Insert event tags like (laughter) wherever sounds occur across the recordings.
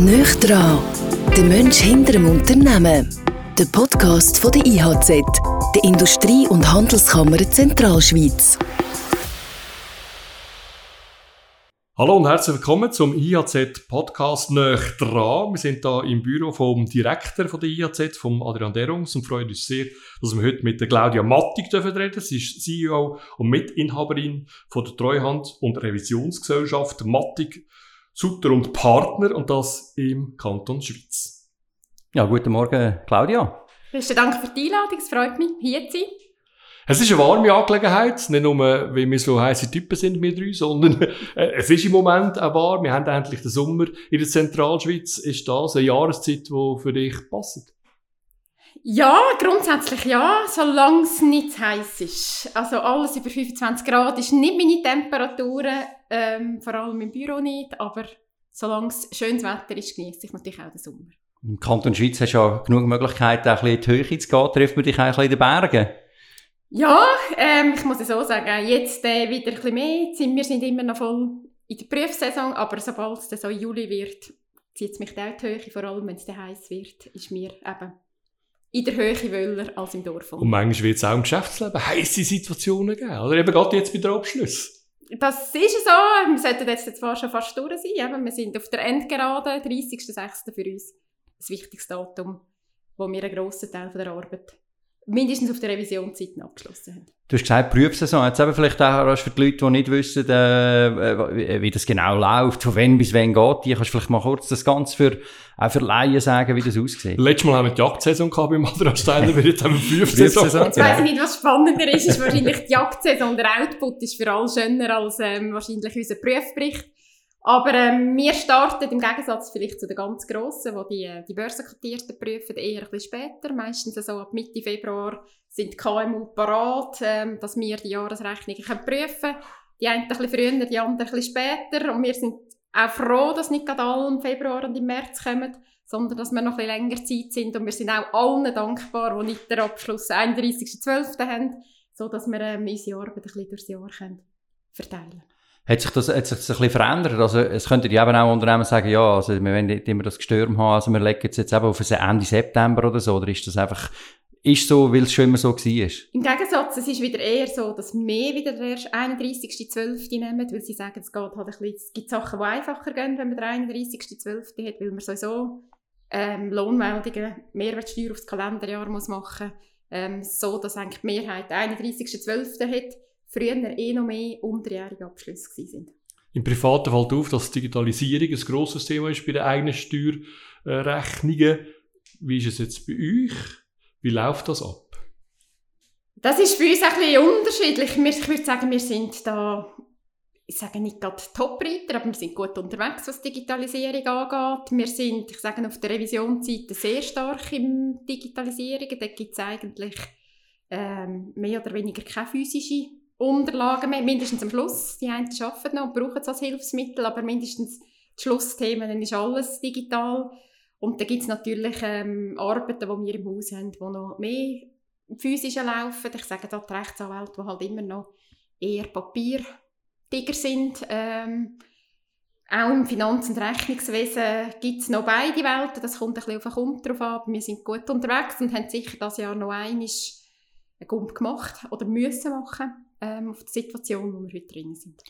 Nöch dran, der Mensch hinter dem Unternehmen. Der Podcast von der IHZ, der Industrie- und Handelskammer Zentralschweiz. Hallo und herzlich willkommen zum IHZ Podcast Nöch dran. Wir sind da im Büro vom Direktor von der IHZ, vom Adrian Derungs und freuen uns sehr, dass wir heute mit der Claudia Mattig reden dürfen. Sie ist CEO und Mitinhaberin von der Treuhand- und Revisionsgesellschaft Mattig Sutter und Partner und das im Kanton Schweiz. Ja, guten Morgen, Claudia. Besten Dank für die Einladung, es freut mich, hier zu sein. Es ist eine warme Angelegenheit, nicht nur, weil wir so heiße Typen sind, wir drei, sondern äh, es ist im Moment auch warm. Wir haben endlich den Sommer in der Zentralschweiz. Ist das eine Jahreszeit, die für dich passt? Ja, grundsätzlich ja, solange es nicht zu heiß ist. Also alles über 25 Grad ist nicht meine Temperatur, ähm, vor allem im Büro nicht, aber solange es schönes Wetter ist, genieße ich natürlich auch den Sommer. Im Kanton Schweiz hast du ja genug Möglichkeiten, auch ein bisschen in die Höhe zu gehen. Trifft man dich auch ein bisschen in den Bergen? Ja, ähm, ich muss es so sagen, jetzt äh, wieder ein bisschen mehr. Wir sind immer noch voll in der Prüfsaison, aber sobald es dann so Juli wird, zieht es mich da in die Höhe, vor allem wenn es heiß wird, ist mir eben in der Höhe Wöller als im Dorf. Und manchmal wird es auch im Geschäftsleben heiße Situationen geben, oder eben gerade jetzt bei der Abschluss. Das ist so. Wir sollten jetzt zwar schon fast durch sein. Wir sind auf der Endgerade, 30.06. für uns. Das wichtigste Datum, wo wir einen grossen Teil der Arbeit mindestens auf der Revisionszeiten abgeschlossen haben. Du hast gesagt, Prüfsaison. Jetzt eben vielleicht auch für die Leute, die nicht wissen, äh, wie das genau läuft, von wann bis wann geht. Die kannst du vielleicht mal kurz das Ganze für, auch für Laien sagen, wie das aussieht. Letztes Mal haben wir die Jagdsaison gehabt beim Adrian Steiner, wir jetzt haben wir Prüfsaison. Jetzt weiss ich nicht, was spannender ist. ist wahrscheinlich die Jagdsaison. Der Output ist für alle schöner als ähm, wahrscheinlich unser Prüfbericht. Aber ähm, wir starten im Gegensatz vielleicht zu den ganz Grossen, wo die, äh, die Börsenkotierten prüfen, eher ein bisschen später. Meistens so ab Mitte Februar sind die KMU parat, ähm, dass wir die Jahresrechnungen können prüfen können. Die einen ein bisschen früher, die anderen ein bisschen später. Und wir sind auch froh, dass nicht gerade alle im Februar und im März kommen, sondern dass wir noch ein bisschen länger Zeit sind. Und wir sind auch allen dankbar, die nicht den Abschluss 31.12. haben, sodass wir ähm, unsere Arbeit ein bisschen durchs Jahr können verteilen können. Hat sich das, hat sich das ein bisschen verändert? Also, es könnte ja eben auch Unternehmen sagen, ja, also, wir wollen nicht immer das Gestürm haben, also wir legen es jetzt eben auf Ende September oder so, oder ist das einfach, ist so, weil es schon immer so war? Im Gegensatz, es ist wieder eher so, dass wir wieder erst 31.12. nehmen, weil sie sagen, es geht halt ein bisschen, es gibt Sachen, die einfacher gehen, wenn man den 31.12. hat, weil man sowieso ähm, Lohnmeldungen, Mehrwertsteuer aufs Kalenderjahr muss machen muss, ähm, so dass eigentlich die Mehrheit 31.12. hat früher eh noch mehr unterjährige Abschlüsse sind. Im Privaten fällt auf, dass Digitalisierung ein grosses Thema ist bei den eigenen Steuerrechnungen. Wie ist es jetzt bei euch? Wie läuft das ab? Das ist bei uns ein bisschen unterschiedlich. Ich würde sagen, wir sind da, ich sage nicht gerade Top-Reiter, aber wir sind gut unterwegs, was Digitalisierung angeht. Wir sind, ich sage, auf der Revisionsseite sehr stark in Digitalisierung. Da gibt es eigentlich ähm, mehr oder weniger keine physische Unterlagen mehr, mindestens am Schluss. Die einen arbeiten noch und brauchen es als Hilfsmittel, aber mindestens die Schlussthemen, dann ist alles digital. Und dann gibt es natürlich ähm, Arbeiten, die wir im Haus haben, die noch mehr physisch laufen. Ich sage da die Rechtsanwälte, die halt immer noch eher Papiertiger sind. Ähm, auch im Finanz- und Rechnungswesen gibt es noch beide Welten. Das kommt ein bisschen auf den Kunden drauf an. Wir sind gut unterwegs und haben sicher das Jahr noch einmal einen Gump gemacht oder müssen machen ähm, auf die Situation, wo wir heute drin sind.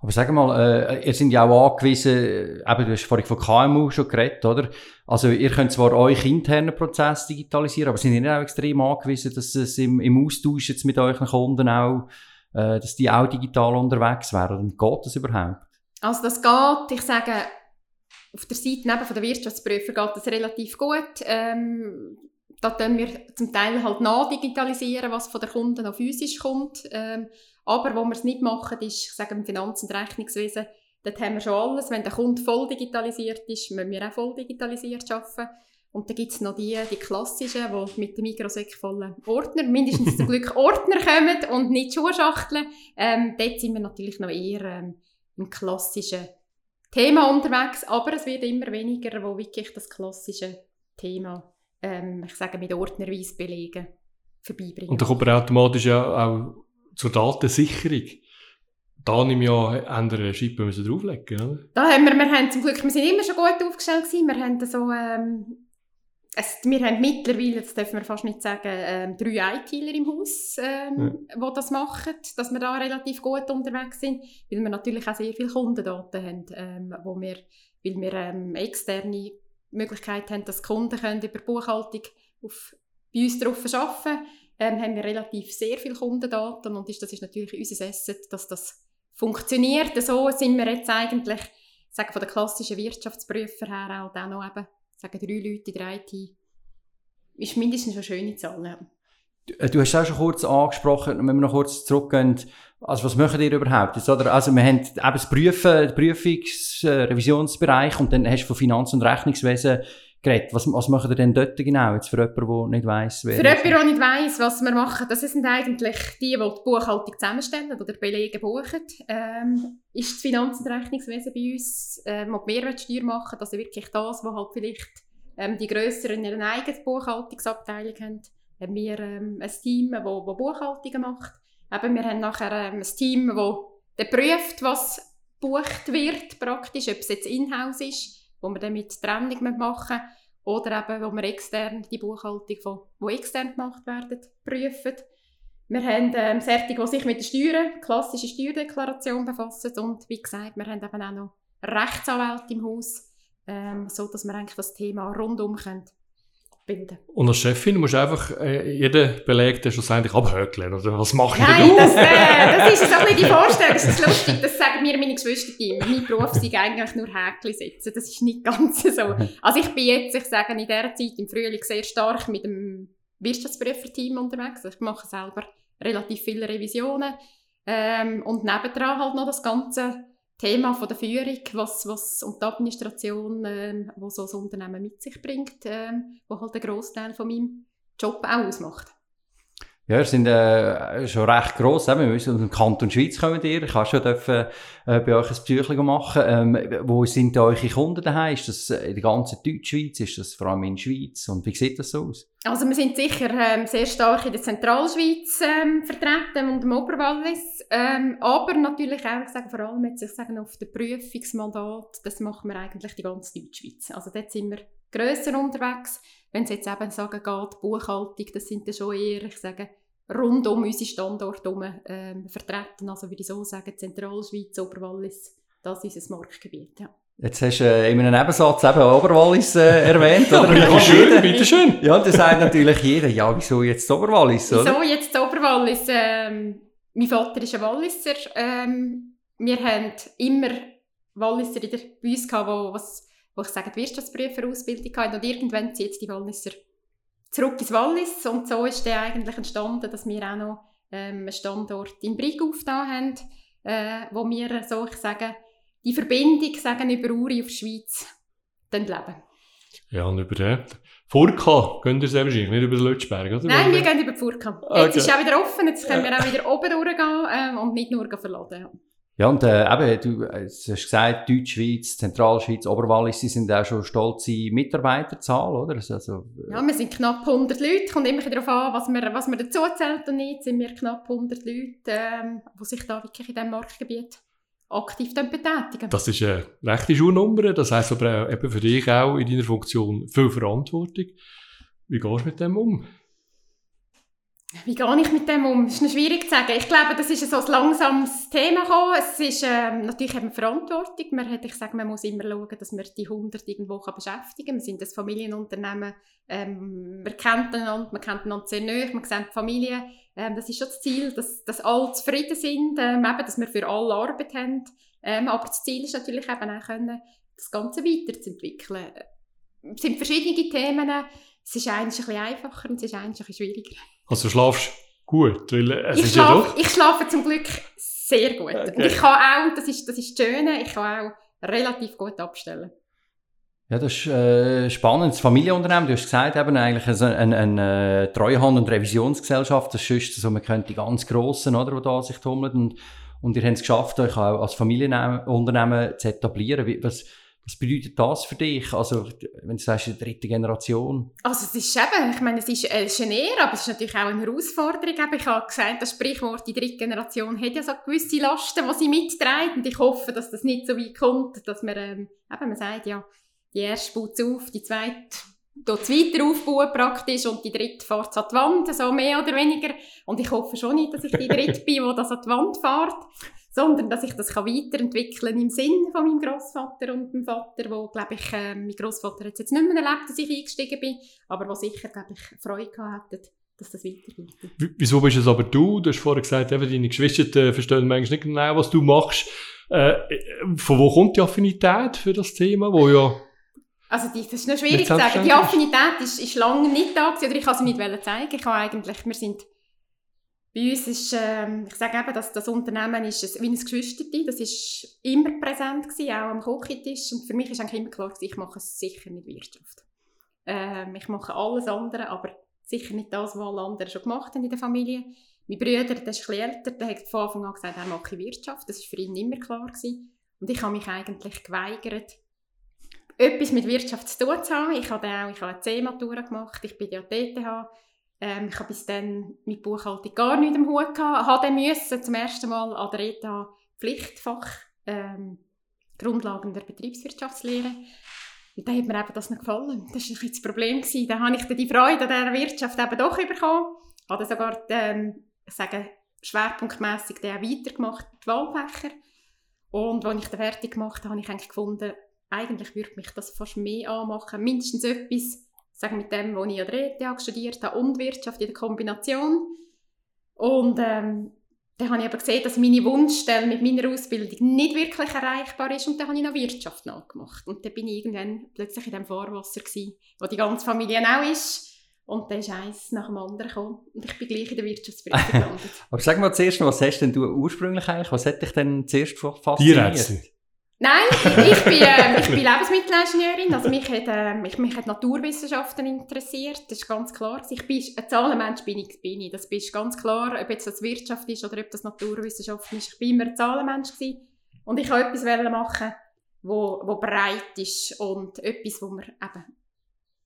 Aber sag mal, äh, ihr seid ja auch angewiesen, eben, du hast vorhin von KMU schon geredet, oder? Also, ihr könnt zwar euch internen Prozess digitalisieren, aber sind ihr nicht auch extrem angewiesen, dass es im, im Austausch jetzt mit euren Kunden auch, äh, dass die auch digital unterwegs wären? Und geht das überhaupt? Also, das geht, ich sage, auf der Seite neben von der Wirtschaftsprüfer geht das relativ gut. Ähm, da tun wir zum Teil halt nachdigitalisieren, was von der Kunden noch physisch kommt. Ähm, aber wo wir es nicht machen, ist, ich sage im Finanz- und Rechnungswesen, dort haben wir schon alles. Wenn der Kunde voll digitalisiert ist, müssen wir auch voll digitalisiert arbeiten. Und dann gibt es noch die, die klassischen, die mit dem Mikrosec vollen Ordner, mindestens zum Glück (laughs) Ordner kommen und nicht Schuhschachteln. Ähm, dort sind wir natürlich noch eher ähm, im klassischen Thema unterwegs, aber es wird immer weniger, wo wirklich das klassische Thema ähm, ich sage, mit ordnerweise belegen, vorbeibringen. Und dann kommt man automatisch ja auch zur Datensicherung. da nehme ich an, haben wir eine Schippe müssen drauflegen oder? Da haben wir, wir haben zum Glück, wir sind immer schon gut aufgestellt gewesen. Wir haben so, ähm, es, wir haben mittlerweile, das dürfen wir fast nicht sagen, ähm, drei ITler im Haus, ähm, ja. die das machen, dass wir da relativ gut unterwegs sind, weil wir natürlich auch sehr viele Kundendaten haben, ähm, wo wir, weil wir ähm, externe Möglichkeit haben, dass Kunden können über Buchhaltung auf, bei uns drauf arbeiten ähm, haben wir relativ sehr viele Kundendaten und ist, das ist natürlich unser Asset, dass das funktioniert. So sind wir jetzt eigentlich, sagen von den klassischen Wirtschaftsprüfer her auch noch eben, sagen drei Leute in der IT, ist mindestens eine schöne Zahl. Äh, du hast es auch schon kurz angesprochen, wenn wir noch kurz zurückgehen, also was machen ihr überhaupt jetzt, oder? Also wir haben eben das Prüfen, den Prüfungs-, äh, Revisionsbereich und dann hast du von Finanz- und Rechnungswesen geredet. Was, was machen ihr denn dort genau, jetzt für jemanden, der nicht weiss, wer Für jemanden, der nicht weiss, was wir machen, das sind eigentlich die, die die Buchhaltung zusammenstellen oder Belege buchen. Ähm, ist das Finanz- und Rechnungswesen bei uns, ähm, ob Mehrwertsteuer machen, also wirklich das, was halt vielleicht ähm, die Grösseren in einer eigenen Buchhaltungsabteilung haben, haben wir ähm, ein Team, das Buchhaltungen macht. Eben, wir haben nachher ähm, ein Team, das prüft, was gebucht wird, praktisch, ob es jetzt in-house ist wo wir dann mit Trennung machen oder eben, wo wir extern die Buchhaltung, von, die extern gemacht werden, prüfen. Wir haben ähm, Sertig, die sich mit der Steuern, klassische Steuerdeklaration befassen und wie gesagt, wir haben eben auch noch Rechtsanwälte im Haus, ähm, so dass wir eigentlich das Thema rundum können bilden. Und als Chefin musst du einfach äh, jeden Beleg dann schlussendlich abhökeln, oder was mache ich Nein, das, äh, das ist so ein die Vorstellung, das ist lustig, das sagen mir meine Geschwister immer. Mein Beruf ist eigentlich nur Häkchen setzen, das ist nicht ganz so. Also ich bin jetzt, ich sage in dieser Zeit im Frühling sehr stark mit dem Wirtschaftsprüferteam unterwegs, ich mache selber relativ viele Revisionen ähm, und nebendran halt noch das ganze Thema von der Führung, was, was und die Administration, ähm, was so ein Unternehmen mit sich bringt, ähm, wo halt ein Großteil von meinem Job auch ausmacht. Ja, wir sind äh, schon recht gross. Wir müssen aus dem Kanton Schweiz kommen ihr. Ich habe schon dürfen, äh, bei euch ein Psychologie machen. Ähm, wo sind eure Kunden daheim? Ist das in der ganzen Deutschschweiz? Ist das vor allem in der Schweiz? Und wie sieht das so aus? Also wir sind sicher ähm, sehr stark in der Zentralschweiz ähm, vertreten und im Oberwallis. Ähm, aber natürlich auch, ich sage vor allem jetzt, ich sage auf dem Prüfungsmandat, das machen wir eigentlich die ganze Deutschschweiz. Also dort sind wir grösser unterwegs. Wenn es jetzt eben sagen geht, Buchhaltung, das sind dann schon eher, ich sage, rund um unsere Standorte herum ähm, vertreten. Also würde ich so sagen, Zentralschweiz, Oberwallis, das ist unser Marktgebiet, ja. Jetzt hast du äh, in einem Nebensatz eben Oberwallis äh, (laughs) erwähnt, oder? ja, schön, bitteschön. Ja, und da sagt natürlich jeder, ja, wieso jetzt Oberwallis, oder? Wieso jetzt Oberwallis? Ähm, mein Vater ist ein Walliser. Ähm, wir haben immer Walliser in der, bei uns gehabt, was wo ich sage, die Wirtschaftsprüferausbildung hatten. Und irgendwann zieht die Walliser zurück ins Wallis. Und so ist der eigentlich entstanden, dass wir auch noch ähm, einen Standort in Brig aufgetan haben, äh, wo wir, so ich sage, die Verbindung sagen, über Uri auf die Schweiz leben. Ja, und über den Furka gehen ihr wahrscheinlich, nicht über den Lutschberg, oder? Nein, wir gehen über die Furka. Okay. Jetzt ist es auch wieder offen, jetzt können wir auch wieder oben durchgehen ähm, und nicht nur verladen. Ja, und äh, eben, du äh, hast gesagt, Deutschschweiz, Zentralschweiz, Oberwallis, sie sind auch schon stolze Mitarbeiterzahl, oder? Also, äh, ja, wir sind knapp 100 Leute, kommt immer darauf an, was man, was man dazu zählt und nicht, sind wir knapp 100 Leute, ähm, die sich da wirklich in diesem Marktgebiet aktiv betätigen. Das ist eine rechte Schuhnummer, das heisst aber eben für dich auch in deiner Funktion viel Verantwortung. Wie gehst du mit dem um? Wie gehe ich mit dem um? Das ist noch schwierig zu sagen. Ich glaube, das ist so ein langsames Thema gekommen. Es ist ähm, natürlich eben Verantwortung. Man hat, ich sage, man muss immer schauen, dass man die 100 irgendwo beschäftigen kann. Wir sind ein Familienunternehmen. Ähm, man kennt einander, man kennt einander sehr nahe, man kennt die Familie. Ähm, das ist schon das Ziel, dass, dass alle zufrieden sind, ähm, eben, dass wir für alle Arbeit haben. Ähm, aber das Ziel ist natürlich eben auch können, das Ganze weiterzuentwickeln. Es sind verschiedene Themen. Es ist eigentlich ein bisschen einfacher und es ist eigentlich ein bisschen schwieriger. Also du schlafst gut, weil es ich ist schlafe, ja doch... Ich schlafe zum Glück sehr gut. Okay. Und ich kann auch, das ist, das ist das Schöne, ich kann auch relativ gut abstellen. Ja, das ist äh, spannend. Das Familienunternehmen, du hast gesagt, eben eigentlich eine, eine, eine Treuhand- und Revisionsgesellschaft, das ist so, man könnte die ganz Grossen, oder, die da sich tummeln und, und ihr habt es geschafft, euch auch als Familienunternehmen zu etablieren. Wie, was, Was bedeutet das für dich? Also, wenn du sagst, die dritte Generation. Also, es ist eben, ich meine, es ist, es eine Ehre, aber es ist natürlich auch eine Herausforderung. Ich habe gesagt, das Sprichwort, die dritte Generation hat ja so gewisse Lasten, die sie mitträgt. Und ich hoffe, dass das nicht so weit kommt, dass man, ähm, eben, man sagt ja, die erste baut auf, die zweite es weiter aufbauen praktisch und die dritte fährt an die Wand, so mehr oder weniger. Und ich hoffe schon nicht, dass ich die dritte bin, die das an die Wand fährt sondern dass ich das kann weiterentwickeln im Sinn von meinem Großvater und meinem Vater, wo glaube ich, äh, mein Großvater hat jetzt nicht mehr erlebt, dass ich eingestiegen bin, aber wo sicher glaube ich Freude gehabt hätte, dass das weitergeht. Wieso bist es aber du? Du hast vorher gesagt, eben deine Geschwister verstehen manchmal nicht genau, was du machst. Äh, von wo kommt die Affinität für das Thema, wo ja also die, das ist noch schwierig zu sagen. Die Affinität ist, ist lange nicht da gewesen, oder ich kann sie nicht zeigen. Ich habe eigentlich, wir sind bei uns ist, äh, ich sage eben, dass das Unternehmen ist ein, wie ein Geschwisterti, das ist immer präsent gewesen, auch am Kochentisch. Und für mich ist eigentlich immer klar, ich mache sicher nicht Wirtschaft. Ähm, ich mache alles andere, aber sicher nicht das, was alle anderen schon gemacht haben in der Familie. Mein Bruder, der ist älter, der hat von Anfang an gesagt, er mache Wirtschaft. Das war für ihn immer klar. Gewesen. Und ich habe mich eigentlich geweigert, etwas mit Wirtschaft zu tun zu haben. Ich habe auch eine C-Matura gemacht, ich bin ja TTH ähm, ich habe bis dann mit Buchhaltung gar nichts im Hut gehabt. Habe müssen zum ersten Mal an der ETA Pflichtfach ähm, Grundlagen der Betriebswirtschaftslehre. Und da hat mir eben das nicht gefallen. Das war das Problem. Gewesen. Da habe ich dann die Freude an dieser Wirtschaft eben doch bekommen. Habe sogar, ähm, ich schwerpunktmässig weitergemacht, die Wahlfächer. Und als ich dann fertig gemacht habe, habe ich eigentlich gefunden, eigentlich würde mich das fast mehr anmachen. Mindestens etwas, sagen mit dem, was ich an der ETH studiert habe und Wirtschaft in der Kombination. Und ähm, dann habe ich aber gesehen, dass meine Wunschstelle mit meiner Ausbildung nicht wirklich erreichbar ist und dann habe ich noch Wirtschaft nachgemacht. Und dann bin ich irgendwann plötzlich in dem Fahrwasser gewesen, wo die ganze Familie auch ist. Und dann ist eins nach dem anderen gekommen und ich bin gleich in der Wirtschaftsprüfung (laughs) gelandet. aber sag mal zuerst was hast denn du ursprünglich eigentlich, was hat dich denn zuerst fasziniert? Die Nein, ich bin, äh, (laughs) ich bin Lebensmittelingenieurin, also mich hat, äh, mich, mich hat Naturwissenschaften interessiert, das ist ganz klar. Ich bin, ein Zahlenmensch bin ich, bin ich, das ist ganz klar, ob jetzt das Wirtschaft ist oder ob das Naturwissenschaften ist. Ich bin immer ein Zahlenmensch gewesen und ich wollte etwas machen, wo, wo breit ist und etwas, wo man eben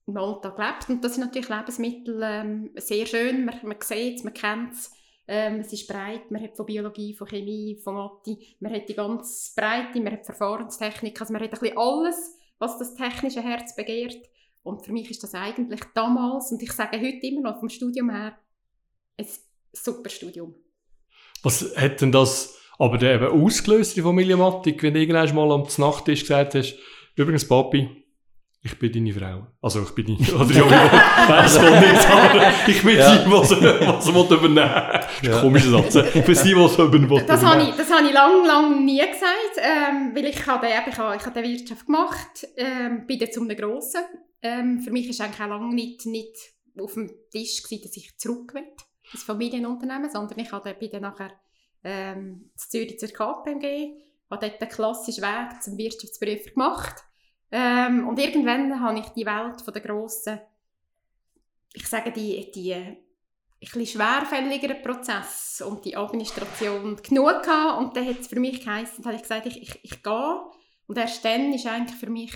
im Alltag lebt. Und das sind natürlich Lebensmittel ähm, sehr schön, man, man sieht es, man kennt es ähm, es ist breit, man hat von Biologie, von Chemie, von Mathe, man hat die ganze Breite, man hat Verfahrenstechnik, also man hat ein bisschen alles, was das technische Herz begehrt. Und für mich ist das eigentlich damals, und ich sage heute immer noch vom Studium her, ein super Studium. Was hat denn das aber eben ausgelöst, die Familienmatik, wenn du irgendwann mal am Nachttisch gesagt hast, übrigens Papi, ich bin deine Frau. Also ich bin deine, (laughs) oder ja, weiß doch nicht, aber ich bin ja. die, was, was will übernehmen. Ja. Komischer Satz. Ich bin die, was übernehmen Das habe ich, das habe ich lang, lang nie gesagt, ähm, weil ich habe, ich habe, ich habe die Wirtschaft gemacht, ähm, bin dann zu einem Grossen. Ähm, für mich war eigentlich auch lange nicht, nicht auf dem Tisch gewesen, dass ich zurück will, ins Familienunternehmen, sondern ich habe, bin dann nachher ähm, zu Zürich zur KPMG, habe dort den klassischen Weg zum Wirtschaftsprüfer gemacht ähm, und irgendwann habe ich die Welt von der grossen, ich sage die, die ein schwerfälligeren Prozess und die Administration genug gehabt. Und dann hat es für mich geheißen, habe ich gesagt, ich, ich, ich gehe. Und erst dann ist eigentlich für mich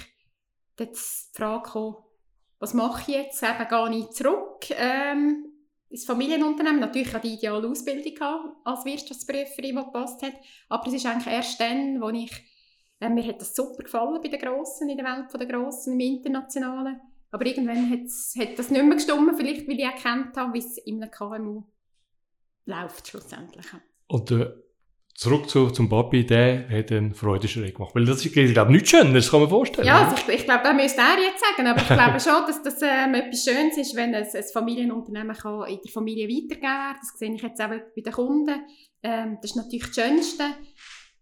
die Frage gekommen, was mache ich jetzt? Eben gehe ich zurück ähm, ins Familienunternehmen. Natürlich hatte ich die ideale Ausbildung als Wirtschaftsprüferin, die gepasst hat. Aber es ist eigentlich erst dann, wo ich äh, mir hat das super gefallen bei den Grossen, in der Welt der Grossen, im Internationalen. Aber irgendwann hat das nicht mehr gestimmt, vielleicht weil ich erkannt habe, wie es in einem KMU läuft schlussendlich. Und äh, zurück zu, zum Papi, der hat einen Freudenschrei gemacht. Weil das ist, ich glaube, nichts Schönes, das kann man vorstellen. Ja, also ich, ich glaube, das müsste er jetzt sagen, aber ich glaube schon, dass das ähm, etwas Schönes ist, wenn ein, ein Familienunternehmen kann in der Familie weitergeben kann. Das sehe ich jetzt auch bei den Kunden. Ähm, das ist natürlich das Schönste.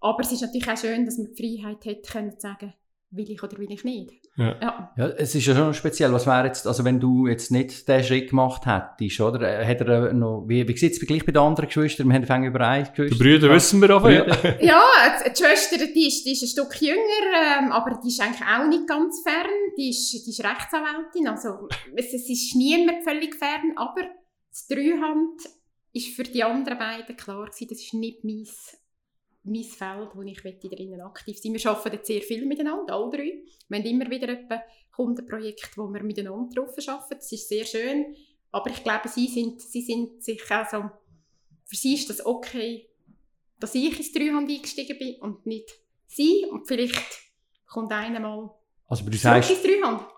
Aber es ist natürlich auch schön, dass man die Freiheit hat, können zu sagen, will ich oder will ich nicht. Ja. ja. ja es ist ja schon speziell. Was wäre jetzt, also wenn du jetzt nicht den Schritt gemacht hättest, oder? Äh, hat er äh, noch, wie, wie sieht es gleich bei den anderen Geschwistern? Wir haben fängt über eine Geschwister. Die Brüder wissen wir aber, ja. (laughs) ja, die Schwester, die ist, die ist ein Stück jünger, ähm, aber die ist eigentlich auch nicht ganz fern. Die ist, die ist Rechtsanwältin, also es, es ist niemand völlig fern, aber das Dreihand ist für die anderen beiden klar gewesen, das ist nicht mein mein Feld, wo ich drinnen aktiv sein Wir arbeiten sehr viel miteinander, alle drei. Wir haben immer wieder etwa Kundenprojekte, wo wir miteinander drauf arbeiten. Das ist sehr schön. Aber ich glaube, sie sind, sie sind sich also, für sie ist das okay, dass ich ins Dreihand eingestiegen bin und nicht sie. Und vielleicht kommt einer mal also du sagst,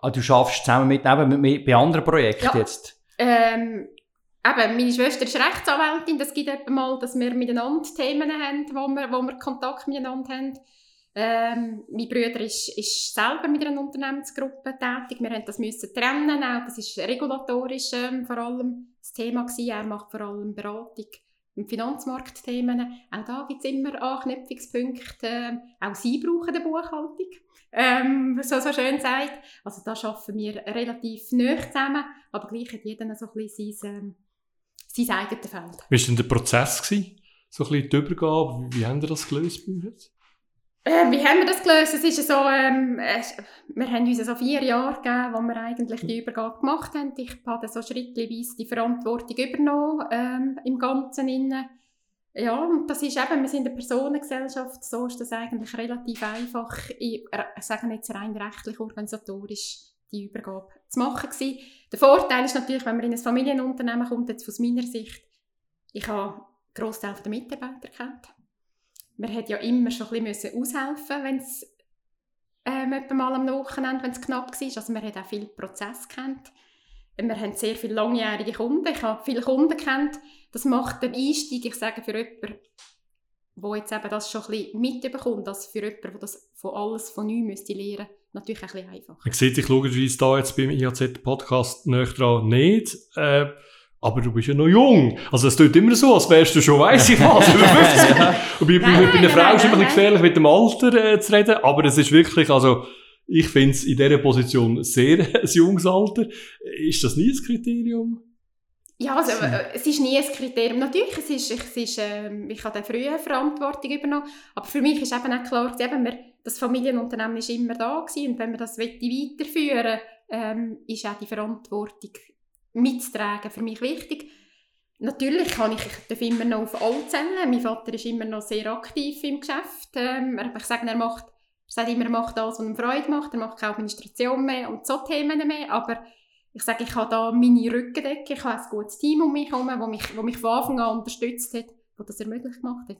ah, du schaffst zusammen mit, eben, mit, bei anderen Projekten ja. jetzt? Ähm, eben, meine Schwester ist Rechtsanwältin, das gibt eben mal, dass wir miteinander Themen haben, wo wir, wo wir Kontakt miteinander haben. Ähm, mein Bruder ist, ist selber mit einer Unternehmensgruppe tätig. Wir haben das müssen trennen, auch das ist regulatorisch ähm, vor allem das Thema gewesen. Er macht vor allem Beratung und Finanzmarktthemen. Auch da gibt es immer Anknüpfungspunkte. Ähm, auch sie brauchen eine Buchhaltung, ähm, so, so schön sagt. Also da arbeiten wir relativ nah zusammen, aber gleich hat jeder so ein bisschen sein, ähm, sein eigenes Feld. Wie war denn der Prozess? Gewesen? So ein bisschen die Übergabe, wie haben Sie das gelöst bei uns? Äh, wie haben wir das gelöst? Es ist so, ähm, äh, wir haben uns so vier Jahre gegeben, wo wir eigentlich die Übergabe gemacht haben. Ich habe so schrittweise die Verantwortung übernommen ähm, im Ganzen. Innen. Ja, und das ist eben, wir sind eine Personengesellschaft, so ist das eigentlich relativ einfach, ich sage jetzt rein rechtlich, organisatorisch, die Übergabe zu machen gewesen. Der Vorteil ist natürlich, wenn man in ein Familienunternehmen kommt, jetzt aus meiner Sicht, ich habe Großteil der Mitarbeiter kennt man hat ja immer schon ein bisschen aushelfen wenn es ähm, mal am Wochenende, wenn es knapp war. Also man hat auch viel Prozess kennt. Wir haben sehr viele langjährige Kunden. Ich habe viele Kunden kennt. Das macht den Einstieg, ich sage für jemanden, der jetzt eben das schon ein bisschen mitbekommt, als für jemanden, der das von alles von neu müsste lernen, natürlich ein bisschen einfacher. Man sieht sich logischerweise da jetzt beim IHZ-Podcast nicht dran nicht. Äh, aber du bist ja noch jung. Also es tut immer so, als wärst du schon, weiss ich was, über (laughs) 50. Und bei, bei, bei einer Frau ist es ein bisschen gefährlich, mit dem Alter äh, zu reden, aber es ist wirklich, also ich finde es in dieser Position sehr (laughs) ein junges Alter. Ist das nie ein Kriterium? Ja, also, äh, es ist nie ein Kriterium. Natürlich, es ist, es ist, äh, ich habe früher Verantwortung übernommen, aber für mich ist eben auch klar, eben, wir, das Familienunternehmen ist immer da gewesen und wenn wir das weiterführen ähm, ist auch die Verantwortung mitzutragen für mich wichtig. Natürlich kann ich, ich darf immer noch auf alle zählen. Mein Vater ist immer noch sehr aktiv im Geschäft. Ähm, ich sage, er macht, er sagt immer, er macht das, was ihm Freude macht. Er macht keine Administration mehr und so Themen mehr. Aber ich sage, ich habe da meine Rückendecke. Ich habe ein gutes Team um mich herum, das mich, mich von Anfang an unterstützt hat, das das ermöglicht gemacht hat.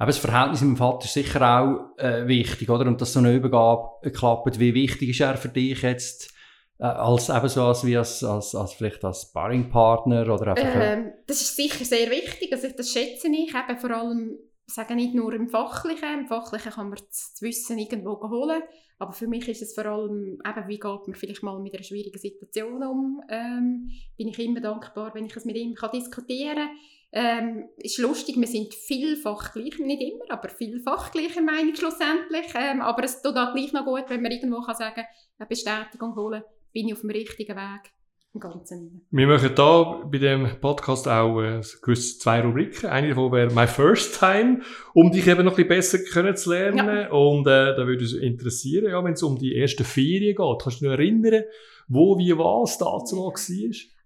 Aber das Verhältnis mit dem Vater ist sicher auch äh, wichtig, oder? Und dass so eine Übergabe klappt. Wie wichtig ist er für dich jetzt? Äh, als ebenso als wie als, als, als vielleicht als Sparringpartner oder einfach ähm, das ist sicher sehr wichtig also das schätze ich eben vor allem sagen nicht nur im Fachlichen im Fachlichen kann man das Wissen irgendwo holen aber für mich ist es vor allem eben wie geht man vielleicht mal mit einer schwierigen Situation um ähm, bin ich immer dankbar wenn ich es mit ihm kann diskutieren kann ähm, ist lustig, wir sind vielfach gleich, nicht immer, aber vielfach gleicher Meinung schlussendlich. Ähm, aber es tut auch gleich noch gut, wenn man irgendwo kann sagen eine Bestätigung holen bin ich auf dem richtigen Weg. Im Ganzen. Wir machen hier bei dem Podcast auch äh, zwei Rubriken. Eine davon wäre My First Time, um dich eben noch ein bisschen besser kennenzulernen. Ja. Und äh, da würde es interessieren, ja, wenn es um die erste Ferien geht. Kannst du dich erinnern, wo, wie, was dazu mal war?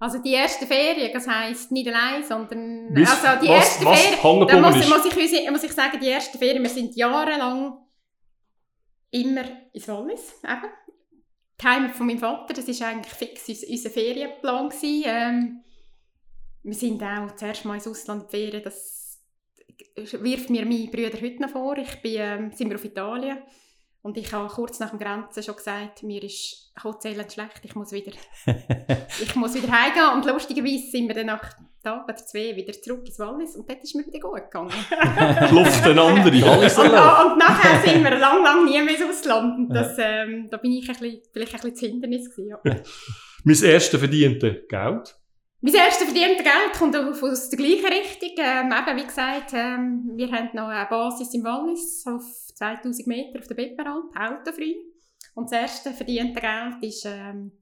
Also die erste Ferien, das heisst nicht allein, sondern Bis, also die was, erste was Ferien, da muss, muss, ich, muss ich sagen, die erste Ferien, wir sind jahrelang immer ins Wallis, eben die Heimat von meinem Vater, das war eigentlich fix unser Ferienplan. Ähm, wir sind auch zuerst mal ins Ausland Ferien, das wirft mir meine Brüder heute noch vor. Ich bin, ähm, sind wir auf Italien und ich habe kurz nach dem Grenzen schon gesagt, mir ist Hotel schlecht, ich muss wieder, (laughs) ich muss wieder heimgehen. Und lustigerweise sind wir dann nach Tag oder zwei wieder zurück ins Wallis und dort ist mir wieder gut gegangen. (laughs) Luft eine andere Wallis und, und nachher sind wir lang, lang nie mehr ins Ausland. Das, ähm, da bin ich ein bisschen, vielleicht ein bisschen das Hindernis gewesen, ja. mein erstes verdiente Geld? Mein erstes verdiente Geld kommt aus der gleichen Richtung. Ähm, eben, wie gesagt, ähm, wir haben noch eine Basis im Wallis auf 2000 Meter auf der Bepperalp, autofrei. Und das erste verdiente Geld ist, ähm,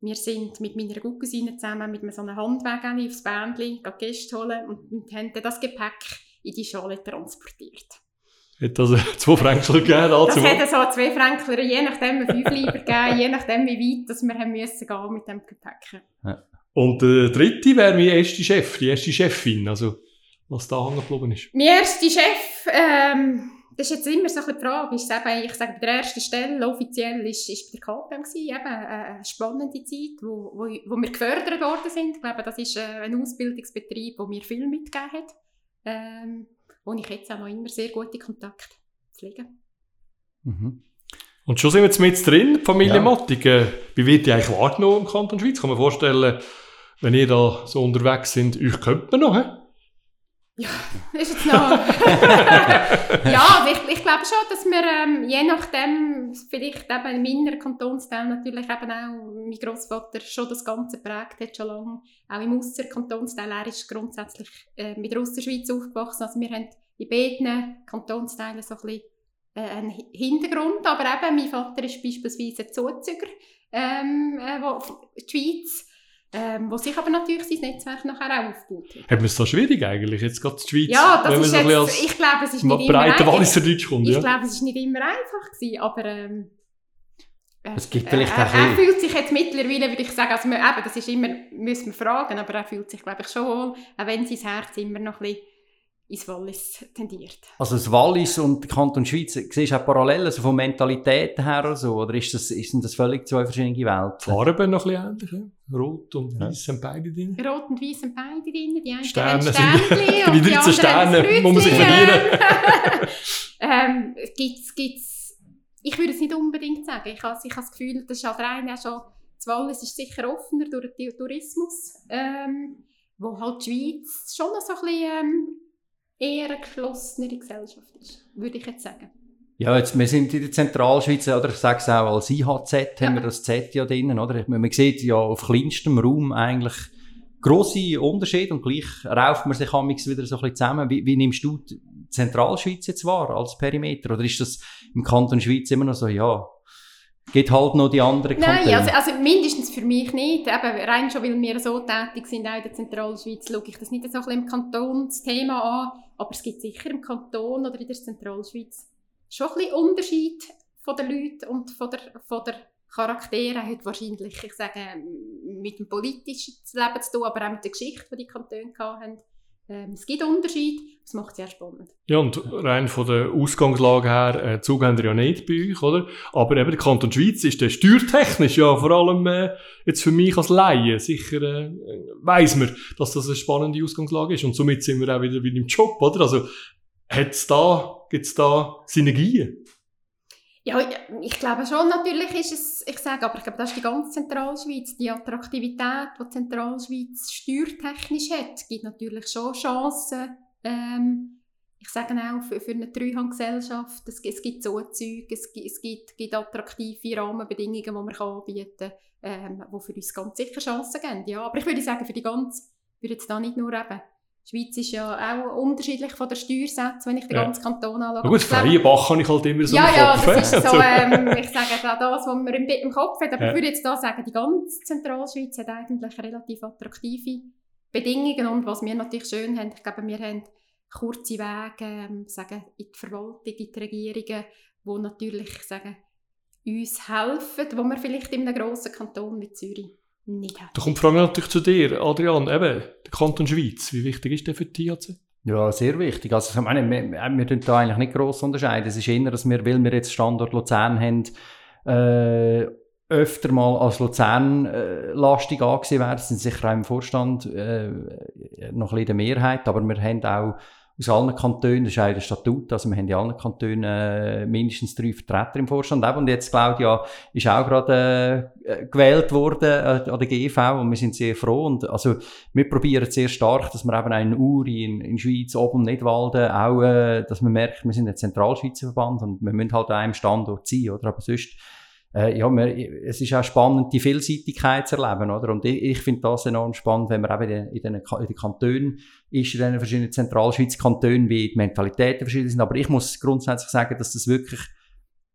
wir sind mit meiner Cousine zusammen mit so einem Handweg aufs Bändchen Gäste holen und, und haben das Gepäck in die Schale transportiert. Hat das (laughs) zwei Fränkler gegeben? Das hat so zwei Fränkler, je nachdem fünf Lieber gegeben, je nachdem wie weit dass wir haben müssen gehen mit dem Gepäck. Ja. Und der dritte wäre mein erster Chef, die erste Chefin, also was da hängen geblieben ist. Mein erster Chef ähm, das ist jetzt immer so eine Frage. Ist eben, ich sage, bei der ersten Stelle offiziell ist, ist bei der KPM gewesen, eben eine spannende Zeit, wo, wo, wo wir gefördert worden sind. Ich glaube, das ist äh, ein Ausbildungsbetrieb, der mir viel mitgegeben hat, ähm, wo ich jetzt auch noch immer sehr gute Kontakte pflege. Mhm. Und schon sind wir jetzt mit drin, Familie ja. Mottigen. Wie wird die eigentlich wahrgenommen im Kanton Schweiz? Kann man vorstellen, wenn ihr da so unterwegs sind, euch könnte man noch, he? Ja, (laughs) ist jetzt noch. (laughs) ja, ich, ich glaube schon, dass wir ähm, je nachdem, vielleicht eben in meiner Kantonsteil natürlich eben auch mein Großvater schon das Ganze prägt hat, schon lange. Auch im Ausserkantonsteil, er ist grundsätzlich äh, mit der Ostschweiz aufgewachsen. Also wir haben in beiden Kantonsteilen so ein bisschen einen Hintergrund, aber eben, mein Vater ist beispielsweise ein Zuzüger, ähm, äh, wo, die Schweiz ähm, wo sich aber natürlich sein Netzwerk nachher auch aufbaut. Hat man es so schwierig eigentlich, jetzt gerade die Schweiz? Ja, das ist jetzt, ich glaube, es ist nicht immer einfach. Deutsch kommt, Ich ja. glaube, es ist nicht immer einfach gewesen, aber ähm, äh, es gibt vielleicht äh, er, er fühlt sich jetzt mittlerweile, würde ich sagen, also eben, das ist immer, müssen wir fragen, aber er fühlt sich, glaube ich, schon wohl, auch wenn sein Herz immer noch ein bisschen ins Wallis tendiert. Also das Wallis und der Kanton Schweiz, siehst du auch Parallelen also von Mentalität her oder so? Oder ist das, sind das völlig zwei verschiedene Welten? Farben noch ein bisschen ähnlich, ja? Rot und ja. weiß sind beide drin. Rot und weiß sind beide drin. Die einen Sterne sind (laughs) die 13 Sterne, muss man sich verdienen. (laughs) ähm, gibt's, gibt's, ich würde es nicht unbedingt sagen. Ich habe, ich habe das Gefühl, das ist halt rein ja schon, das Wallis ist sicher offener durch den Tourismus, ähm, wo halt die Schweiz schon noch so ein bisschen ähm, eher eine geschlossenere Gesellschaft ist, würde ich jetzt sagen. Ja, jetzt, wir sind in der Zentralschweiz, oder ich sage es auch als IHZ, ja. haben wir das Z ja drinnen, oder? Man sieht ja auf kleinstem Raum eigentlich grosse Unterschiede und gleich rauft man sich amigs wieder so ein bisschen zusammen. Wie, wie nimmst du die Zentralschweiz jetzt wahr als Perimeter? Oder ist das im Kanton Schweiz immer noch so, ja, geht halt noch die anderen Kantone? Nein, also, also mindestens für mich nicht. Eben, rein schon, weil wir so tätig sind, auch in der Zentralschweiz, schaue ich das nicht so ein bisschen im Kantonsthema an. Aber es gibt sicher im Kanton oder in der Zentralschweiz schon ein bisschen Unterschied von den Leuten und von der, von der Charaktere hat wahrscheinlich, ich sage, mit dem politischen Leben zu tun, aber auch mit der Geschichte, die die Kantone hatten. Ähm, es gibt Unterschiede, das macht es sehr spannend. Ja, und rein von der Ausgangslage her, äh, Zug haben wir ja nicht bei euch, oder? Aber eben der Kanton Schweiz ist der steuertechnisch ja vor allem äh, jetzt für mich als Laie sicher äh, weiss man, dass das eine spannende Ausgangslage ist. Und somit sind wir auch wieder, wieder im Job, oder? Also hat's da, gibt's da Synergien? Ja, ich glaube schon, natürlich ist es, ich sage, aber ich glaube, das ist die ganze Zentralschweiz, die Attraktivität, die die Zentralschweiz steuertechnisch hat, gibt natürlich schon Chancen, ähm, ich sage auch für, für eine Treuhandgesellschaft, es, es gibt so Zeug, es, es gibt, gibt attraktive Rahmenbedingungen, die man anbieten kann, ähm, die für uns ganz sicher Chancen geben. Ja, aber ich würde sagen, für die ganze, würde jetzt da nicht nur eben die Schweiz ist ja auch unterschiedlich von der Steuersätze, wenn ich den ja. ganzen Kanton anschaue. gut, Freienbach habe ich halt immer so ja, im Kopf. Ja, das ist so, ähm, ich sage auch das, was man im, Kopf hat. Aber ja. ich würde jetzt da sagen, die ganze Zentralschweiz hat eigentlich relativ attraktive Bedingungen. Und was wir natürlich schön haben, ich glaube, wir haben kurze Wege ähm, sagen, in die Verwaltung, in die Regierungen, die natürlich sagen, uns helfen, wo wir vielleicht in einem grossen Kanton wie Zürich haben. Da kommt die Frage natürlich zu dir, Adrian, eben, der Kanton Schweiz, wie wichtig ist der für die THC? Ja, sehr wichtig. Also, ich meine, wir, wir tun da eigentlich nicht gross unterscheiden. Es ist eher, dass wir, weil wir jetzt Standort Luzern haben, äh, öfter mal als Luzern äh, lastig angesehen werden. sind sicher auch im Vorstand äh, noch ein bisschen der Mehrheit, aber wir haben auch aus allen Kantonen, das ist der Statut, also wir haben in allen Kantonen äh, mindestens drei Vertreter im Vorstand. Und jetzt, Claudia, ist auch gerade äh, gewählt worden äh, an der GV und wir sind sehr froh. Und also wir probieren sehr stark, dass wir eben in Uri, in, in Schweiz, oben Nidwalden, auch, äh, dass man merkt, wir sind ein Zentralschweizer Verband und wir müssen halt an einem Standort sein, oder? Aber sonst äh, ja, man, es ist auch spannend, die Vielseitigkeit zu erleben, oder? Und ich, ich finde das enorm spannend, wenn man eben in, den, in den Kantonen ist, in den verschiedenen Zentralschweiz Kantonen, wie die Mentalitäten verschieden sind. Aber ich muss grundsätzlich sagen, dass das wirklich,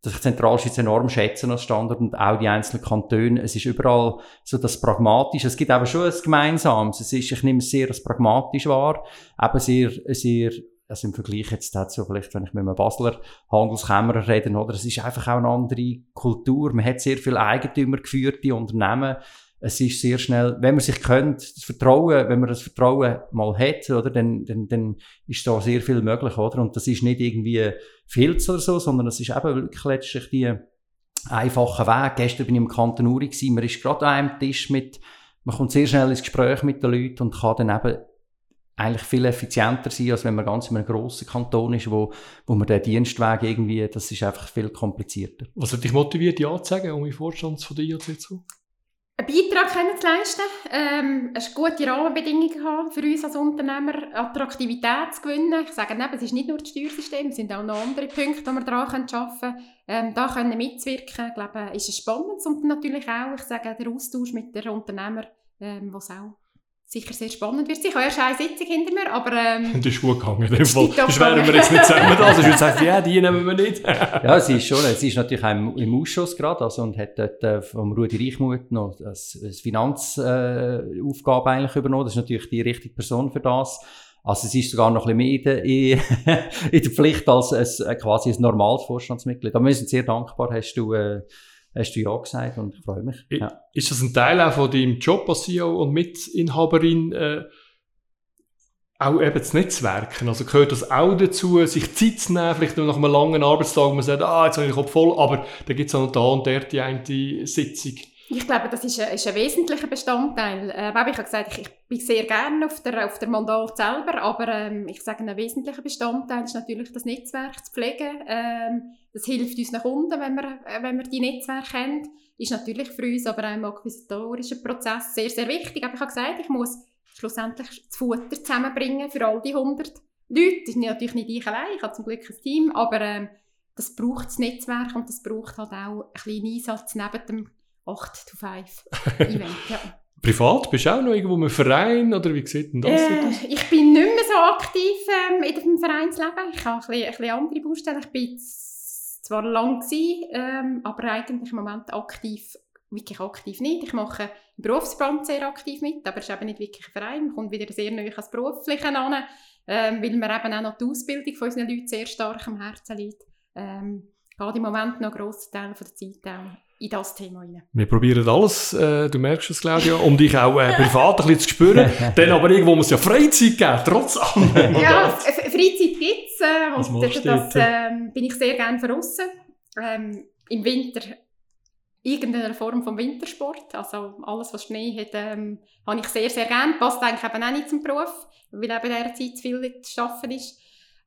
dass ich Zentralschweiz enorm schätze als Standort und auch die einzelnen Kantone. Es ist überall so das Pragmatische. Es gibt aber schon ein Gemeinsames. Es ist, ich nehme es sehr als pragmatisch wahr, eben sehr, sehr also im Vergleich jetzt dazu, vielleicht, wenn ich mit einem Basler Handelskämmerer rede, oder, es ist einfach auch eine andere Kultur. Man hat sehr viele Eigentümer geführte Unternehmen. Es ist sehr schnell, wenn man sich kennt, das Vertrauen, wenn man das Vertrauen mal hat, oder, dann, dann, dann ist da sehr viel möglich, oder? Und das ist nicht irgendwie Filz oder so, sondern es ist eben wirklich letztlich die einfache Weg. Gestern bin ich im Kanton Uri gewesen, man ist gerade an einem Tisch mit, man kommt sehr schnell ins Gespräch mit den Leuten und kann dann eben eigentlich viel effizienter sein, als wenn man ganz in einem grossen Kanton ist, wo, wo man den Dienstweg irgendwie, das ist einfach viel komplizierter. Was hat dich motiviert, Ja zu sagen, um in Vorstand von der IAC zu einen Beitrag können zu leisten, ähm, eine gute Rahmenbedingungen haben für uns als Unternehmer, Attraktivität zu gewinnen. Ich sage eben, es ist nicht nur das Steuersystem, es sind auch noch andere Punkte, die wir daran arbeiten können. Ähm, da können mitzuwirken, ich glaube, ist es spannend und natürlich auch, ich sage, der Austausch mit den Unternehmern, ähm, was auch sicher sehr spannend wird. Ich habe erst eine Sitzung hinter mir, aber... Ähm, (laughs) das ist gut gegangen, in dem Fall. Das wären wir jetzt nicht (laughs) zusammen da. Also ich würde sagen, ja, die nehmen wir nicht. (laughs) ja, sie ist schon, sie ist natürlich auch im, im Ausschuss gerade, also, und hat dort äh, vom Rudi Reichmuth noch das, das Finanzaufgabe äh, eigentlich übernommen. Das ist natürlich die richtige Person für das. Also sie ist sogar noch ein bisschen mehr in, in der Pflicht als ein, quasi ein normales Vorstandsmitglied. Aber wir sind sehr dankbar, hast du... Äh, hast du ja gesagt und ich freue mich. Ja. Ist das ein Teil auch von deinem Job als CEO und Mitinhaberin, äh, auch eben das Netzwerken? Also gehört das auch dazu, sich Zeit zu nehmen, vielleicht nach einem langen Arbeitstag, wo man sagt, ah, jetzt habe ich den Kopf voll, aber da gibt es auch noch da und dort die eine Sitzung. Ich glaube, das ist ein, ist ein wesentlicher Bestandteil. Äh, ich habe gesagt, ich, ich bin sehr gerne auf der, auf der Mandat selber, aber ähm, ich sage, ein wesentlicher Bestandteil ist natürlich das Netzwerk zu pflegen. Ähm, das hilft uns nach unten, wenn wir, äh, wenn wir die Netzwerke haben. Ist natürlich für uns aber auch im akquisitorischen Prozess sehr, sehr wichtig. Aber ich habe gesagt, ich muss schlussendlich das Futter zusammenbringen für all die 100 Leute. Das ist natürlich nicht ich allein, ich habe zum Glück ein Team, aber ähm, das braucht das Netzwerk und das braucht halt auch einen kleinen Einsatz neben dem 8 to 5 Event. Ja. Privat bist du auch noch irgendwo im Verein oder wie sieht denn das äh, aus? Ich bin nicht mehr so aktiv ähm, in dem Vereinsleben. Ich habe ein bisschen, ein bisschen andere Baustellen. Ich bin zwar lang gewesen, ähm, aber eigentlich im Moment aktiv, wirklich aktiv nicht. Ich mache im Berufsverband sehr aktiv mit, aber es ist eben nicht wirklich ein Verein. Man kommt wieder sehr nahe ans Berufliche an, ähm, weil mir eben auch noch die Ausbildung von unseren Leuten sehr stark am Herzen liegt. Ähm, geht im Moment noch grosse Teile der Zeit auch in das Thema rein. Wir probieren alles, äh, du merkst es, Claudia, um dich auch äh, privat ein bisschen zu spüren. (laughs) Dann aber irgendwo muss es ja Freizeit geben, trotz allem. ja, (laughs) Freizeit gibt es. Äh, und das, das äh, bin ich sehr gerne draussen. Ähm, Im Winter irgendeine Form von Wintersport. Also alles, was Schnee hat, ähm, habe ich sehr, sehr gerne. Passt eigentlich eben auch nicht zum Beruf, weil eben in dieser Zeit zu viel zu arbeiten ist.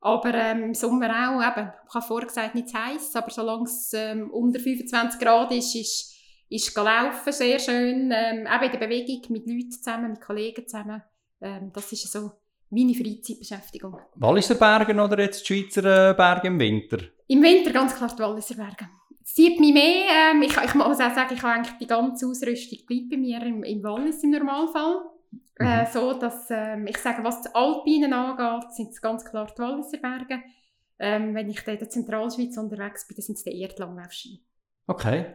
Aber ähm, im Sommer auch, eben, ich habe vorher gesagt, nicht zu heiß, aber solange es ähm, unter 25 Grad ist, ist, ist Laufen sehr schön. Ähm, eben in der Bewegung mit Leuten zusammen, mit Kollegen zusammen. Ähm, das ist so meine Freizeitbeschäftigung. Walliser Bergen oder jetzt die Schweizer äh, Berge im Winter? Im Winter ganz klar die Walliser Berge. Es zieht mich mehr. Ähm, ich, ich muss auch sagen, ich habe eigentlich die ganze Ausrüstung bleibt bei mir im, im Wallis im Normalfall. Äh, mhm. Äh, so, dass, ähm, ich sage, was die Alpinen angeht, sind es ganz klar die Walliser Berge. Ähm, wenn ich in der Zentralschweiz unterwegs bin, dann sind es die Erdlanglaufski. Okay.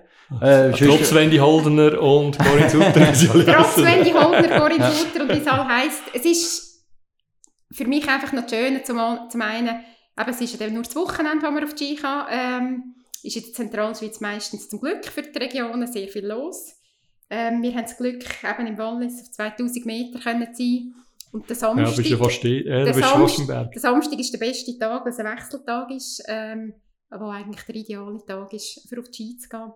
Äh, Trotz Wendy Holdener und Corinne Sutter. Trotz Wendy Holdener, Corinne Sutter und wie es all heisst. Es ist für mich einfach noch schön, zum, zum einen, eben, es ist ja nur das Wochenende, wo man auf die Ski kann, ähm, ist in der Zentralschweiz meistens zum Glück für die Regionen sehr viel los. Ähm, wir haben das Glück, eben im Wallis auf 2000 Meter können sein und der Samstag, ja, bist du fast, äh, der, Samstag, der Samstag ist der beste Tag, weil es ein Wechseltag ist, ähm, aber eigentlich der ideale Tag ist, für auf die Ski zu gehen.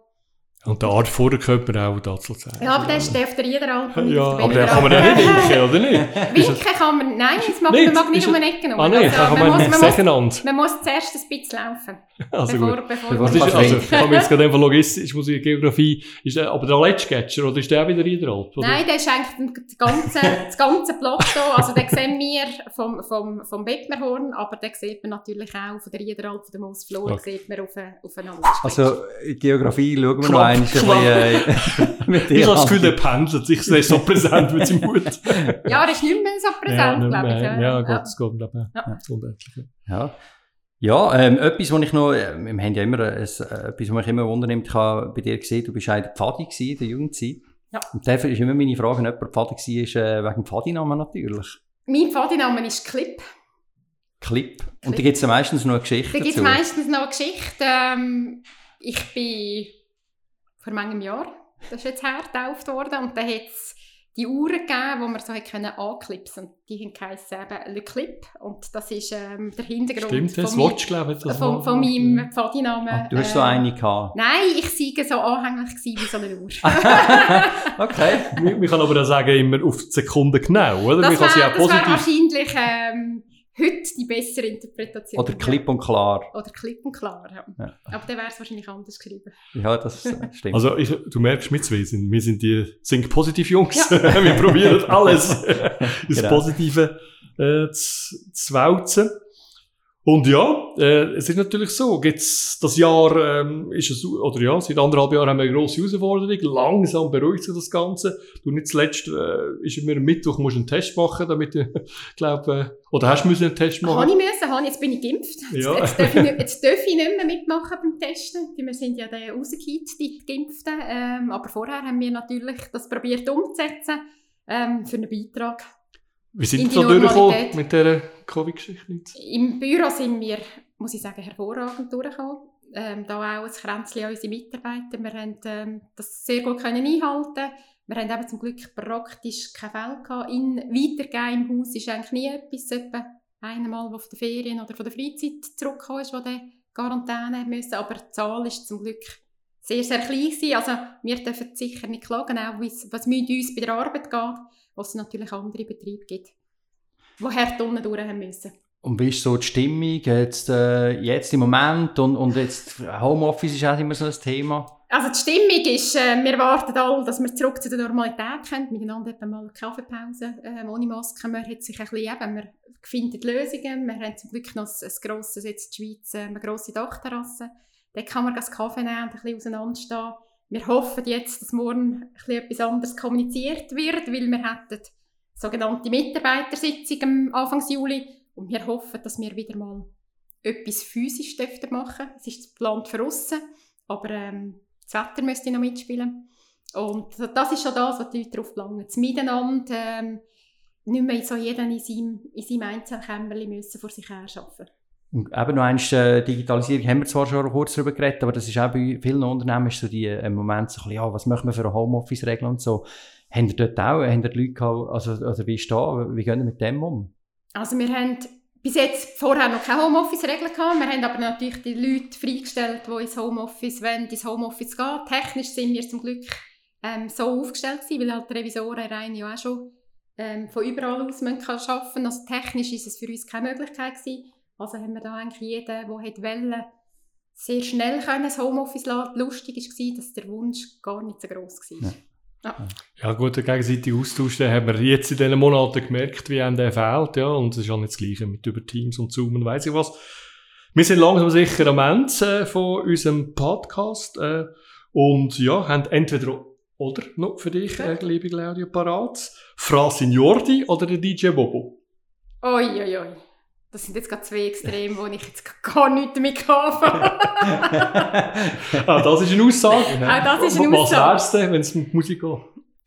Und der Art vor der Körper auch dazu zeigen. Ja, aber der ist der auf der Riederalp. Ja, aber den kann man ja nicht winken, oder nicht? (laughs) Winken kann man, nein, das mag, man mag nicht um eine Ecke Ah nein, also, kann man, man, muss, man, muss, man muss zuerst ein bisschen laufen. (laughs) Also bevor, gut. Bevor bevor ist, also, ich habe jetzt (laughs) gerade einfach logistisch, muss ich Geografie, ist der, aber der Letztsketcher, oder ist der auch wieder Riederalp? Nein, der ist eigentlich das ganze, das ganze Plateau, also den sehen wir vom, vom, vom Bettmerhorn, aber den sieht man natürlich auch von der Riederalp, von der Moosflur, okay. sieht man auf, auf einen Also Geografie schauen wir noch einmal äh, (laughs) ich habe das Gefühl, der pendelt sich sehr so präsent mit seinem Hut. ja, er ist nicht mehr so präsent, ja, glaube ich. Ja, ja, Gott, das geht, glaube ich. Ja. ja. Ja, ähm, etwas, was ich noch, äh, wir haben ja immer, ein, äh, etwas, was mich immer wundernimmt, ich habe bei dir gesehen, du bist auch der Pfadi gewesen, der Jugendzeit. Ja. Und dafür ist immer meine Frage, wenn jemand Pfadi war, ist äh, wegen dem Pfadinamen natürlich. Mein Pfadinamen ist Clip. Clip. Clip. Und da gibt es ja meistens noch eine Geschichte Da gibt es meistens noch eine Geschichte. Ähm, ich bin vor manchem Jahr Das ist jetzt hergetauft worden und dann hat es die Uhren gegeben, die man so können anklipsen und die haben geheissen eben Le Clip und das ist ähm, der Hintergrund Stimmt, das von, Watch, glaube ich. von, von, von meinem Pfadinamen. Ah, du hast so äh, eine gehabt. Nein, ich sei so anhänglich wie so eine Uhr. (laughs) okay. (laughs) Man, man kann aber auch sagen, immer auf die Sekunde genau, oder? man Das kann sie wäre auch wär positiv... wahrscheinlich ähm, heute die bessere Interpretation. Oder klipp und klar. Ja. Oder klipp und klar, ja. Ja. Aber dann wäre es wahrscheinlich anders geschrieben. Ja, das äh, (laughs) stimmt. Also ich, du merkst, wir zwei sind, wir sind die Think-Positiv-Jungs. (laughs) wir probieren alles (laughs) ins Genau. Positive äh, zu, zu wälzen. Und ja, äh, es ist natürlich so, gibt's das Jahr, ähm, ist es, oder ja, seit anderthalb Jahren haben wir eine grosse Herausforderung. Langsam beruhigt sich das Ganze. Du nicht zuletzt, äh, ist mir am Mittwoch, musst einen Test machen, damit du, (laughs) glaub, äh, oder hast du müssen einen Test Habe machen? ich müssen, habe jetzt bin ich geimpft. Jetzt, Ja. jetzt, darf ich nicht, jetzt darf ich nicht mehr mitmachen beim Testen. weil Wir sind ja dann rausgekehrt, die Geimpften. Ähm, aber vorher haben wir natürlich das probiert umzusetzen ähm, für einen Beitrag. Wie sind die da durchgekommen mit dieser Covid-Geschichte? Im Büro sind wir, muss ich sagen, hervorragend durchgekommen. Ähm, da auch ein Kränzchen an unsere Mitarbeiter. Wir haben ähm, das sehr gut können einhalten. Wir haben eben zum Glück praktisch keine Fälle gehabt. In weitergehen im Haus ist eigentlich nie etwas. Etwa einmal, der von der Ferien oder von der Freizeit zurückgekommen ist, der Quarantäne müssen. Aber die Zahl ist zum Glück sehr, sehr klein gewesen. Also wir dürfen sicher nicht klagen, auch was mit uns bei der Arbeit geht, was es natürlich andere Betriebe gibt, die hart unten durch haben müssen. Und wie ist so die Stimmung jetzt, äh, jetzt im Moment? Und, und jetzt Homeoffice ist auch immer so ein Thema. Also die Stimmung ist, äh, wir warten alle, dass wir zurück zu der Normalität kommen, miteinander etwa mal eine Kaffeepause äh, ohne Maske. Man hat sich ein bisschen eben, wir finden Lösungen. Wir haben zum Glück noch ein, ein grosses, jetzt die Schweiz, äh, eine grosse Dachterrasse. Da kann man das Kaffee nehmen und ein bisschen auseinanderstehen. Wir hoffen jetzt, dass morgen etwas anderes kommuniziert wird, weil wir hätten sogenannte Mitarbeitersitzung am Anfang Juli und wir hoffen, dass wir wieder mal etwas physisch machen. Es ist geplant für aussen, aber ähm, das Wetter müsste noch mitspielen. Und das ist schon das, was die Leute darauf planen. Das Miteinander, ähm, nicht mehr so jeder in seinem, in seinem Einzelkämmerchen müssen vor sich her arbeiten. Und eben noch eins, äh, Digitalisierung haben wir zwar schon kurz darüber geredet, aber das ist auch bei vielen Unternehmen so die, äh, im Moment so ein bisschen, ja, was machen wir für eine Homeoffice-Regel und so. Haben ihr dort auch, haben ihr Leute gehabt, also, also wie ist da, wie gehen ihr mit dem um? Also wir haben bis jetzt vorher noch keine Homeoffice-Regeln gehabt. Wir haben aber natürlich die Leute freigestellt, die ins Homeoffice wollen, ins Homeoffice gehen. Technisch sind wir zum Glück ähm, so aufgestellt gewesen, weil halt die Revisoren rein ja auch schon ähm, von überall aus müssen können arbeiten Also technisch ist es für uns keine Möglichkeit gewesen. Also haben wir da eigentlich jeden, der wollte, sehr schnell können ins Homeoffice lassen. Lustig war, dass der Wunsch gar nicht so gross war. Ja. Ja gut, der gegenseitige Austausch, den haben wir jetzt in diesen Monaten gemerkt, wie einem der fehlt, ja, und es ist auch nicht das Gleiche mit über Teams und Zoom und weiss ich was. Wir sind langsam sicher am Ende äh, von unserem Podcast äh, und ja, haben entweder oder noch für dich, äh, liebe Claudia, parat, Fra Signordi oder der DJ Bobo? Oi, oi, oi. Das sind jetzt gerade zwei Extreme, wo ich jetzt gar nichts damit anfangen ah, das ist eine Aussage. Auch das ist eine Was wär's denn, wenn es um die Musik geht?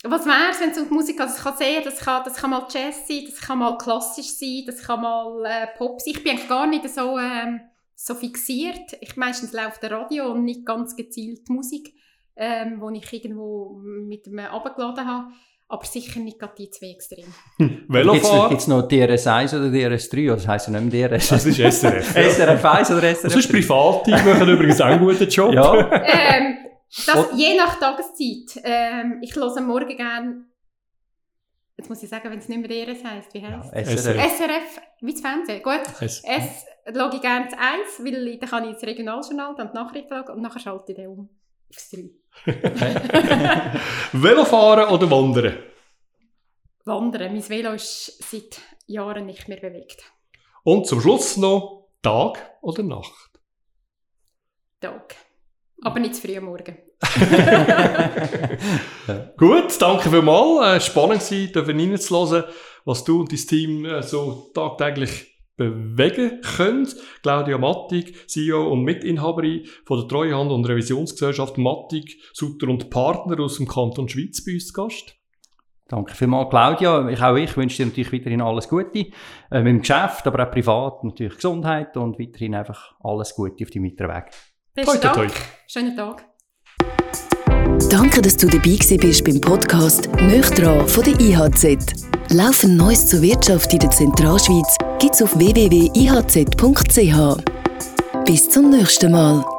Was wäre es, wenn es um die Musik geht? Das kann sehr, das kann, das kann mal Jazz sein, das kann mal klassisch sein, das kann mal äh, Pop sein. Ich bin eigentlich gar nicht so, ähm, so fixiert. Ich, meistens läuft der Radio und nicht ganz gezielt Musik, ähm, wo ich irgendwo mit einem abgeladen habe. Aber sicher nicht gerade die zwei Extreme. Gibt Velofahren? es noch DRS1 oder DRS3? Oder das heisst ja nicht mehr DRS. Das ist SRF. ja. (laughs) SRF1 oder SRF3? Sonst Private machen übrigens auch einen guten Job. Ja. ähm, das, je nach Tageszeit. Ähm, ich höre am Morgen gerne, jetzt muss ich sagen, wenn es nicht mehr DRS heisst, wie heisst es? SRF. SRF, wie das Fernsehen. Gut, Es- es schaue ich gerne das 1, weil dann kann ich das Regionaljournal, dann die Nachrichten schauen und nachher schalte ich dann um 3. (laughs) Velofahren oder Wandern? Wandern. Mein Velo ist seit Jahren nicht mehr bewegt. Und zum Schluss noch Tag oder Nacht? Tag. Aber nicht zu früh am Morgen. (laughs) Gut, danke vielmals. Äh, spannend war, dürfen reinzuhören, was du und dein Team äh, so tagtäglich bewegen könnt. Claudia Mattig, CEO und Mitinhaberin von der Treuhand- und Revisionsgesellschaft Mattig, Sutter und Partner aus dem Kanton Schweiz bei uns zu Gast. Danke vielmals, Claudia. Ich, auch ich wünsche dir natürlich weiterhin alles Gute. Äh, mit dem Geschäft, aber auch privat natürlich Gesundheit und weiterhin einfach alles Gute auf deinem weiteren Weg. Besten Dank. toi. Schönen Tag. Danke, dass du dabei bist beim Podcast «Nöch von der IHZ. Laufend Neues zur Wirtschaft in der Zentralschweiz gibt's auf www.ihz.ch. Bis zum nächsten Mal.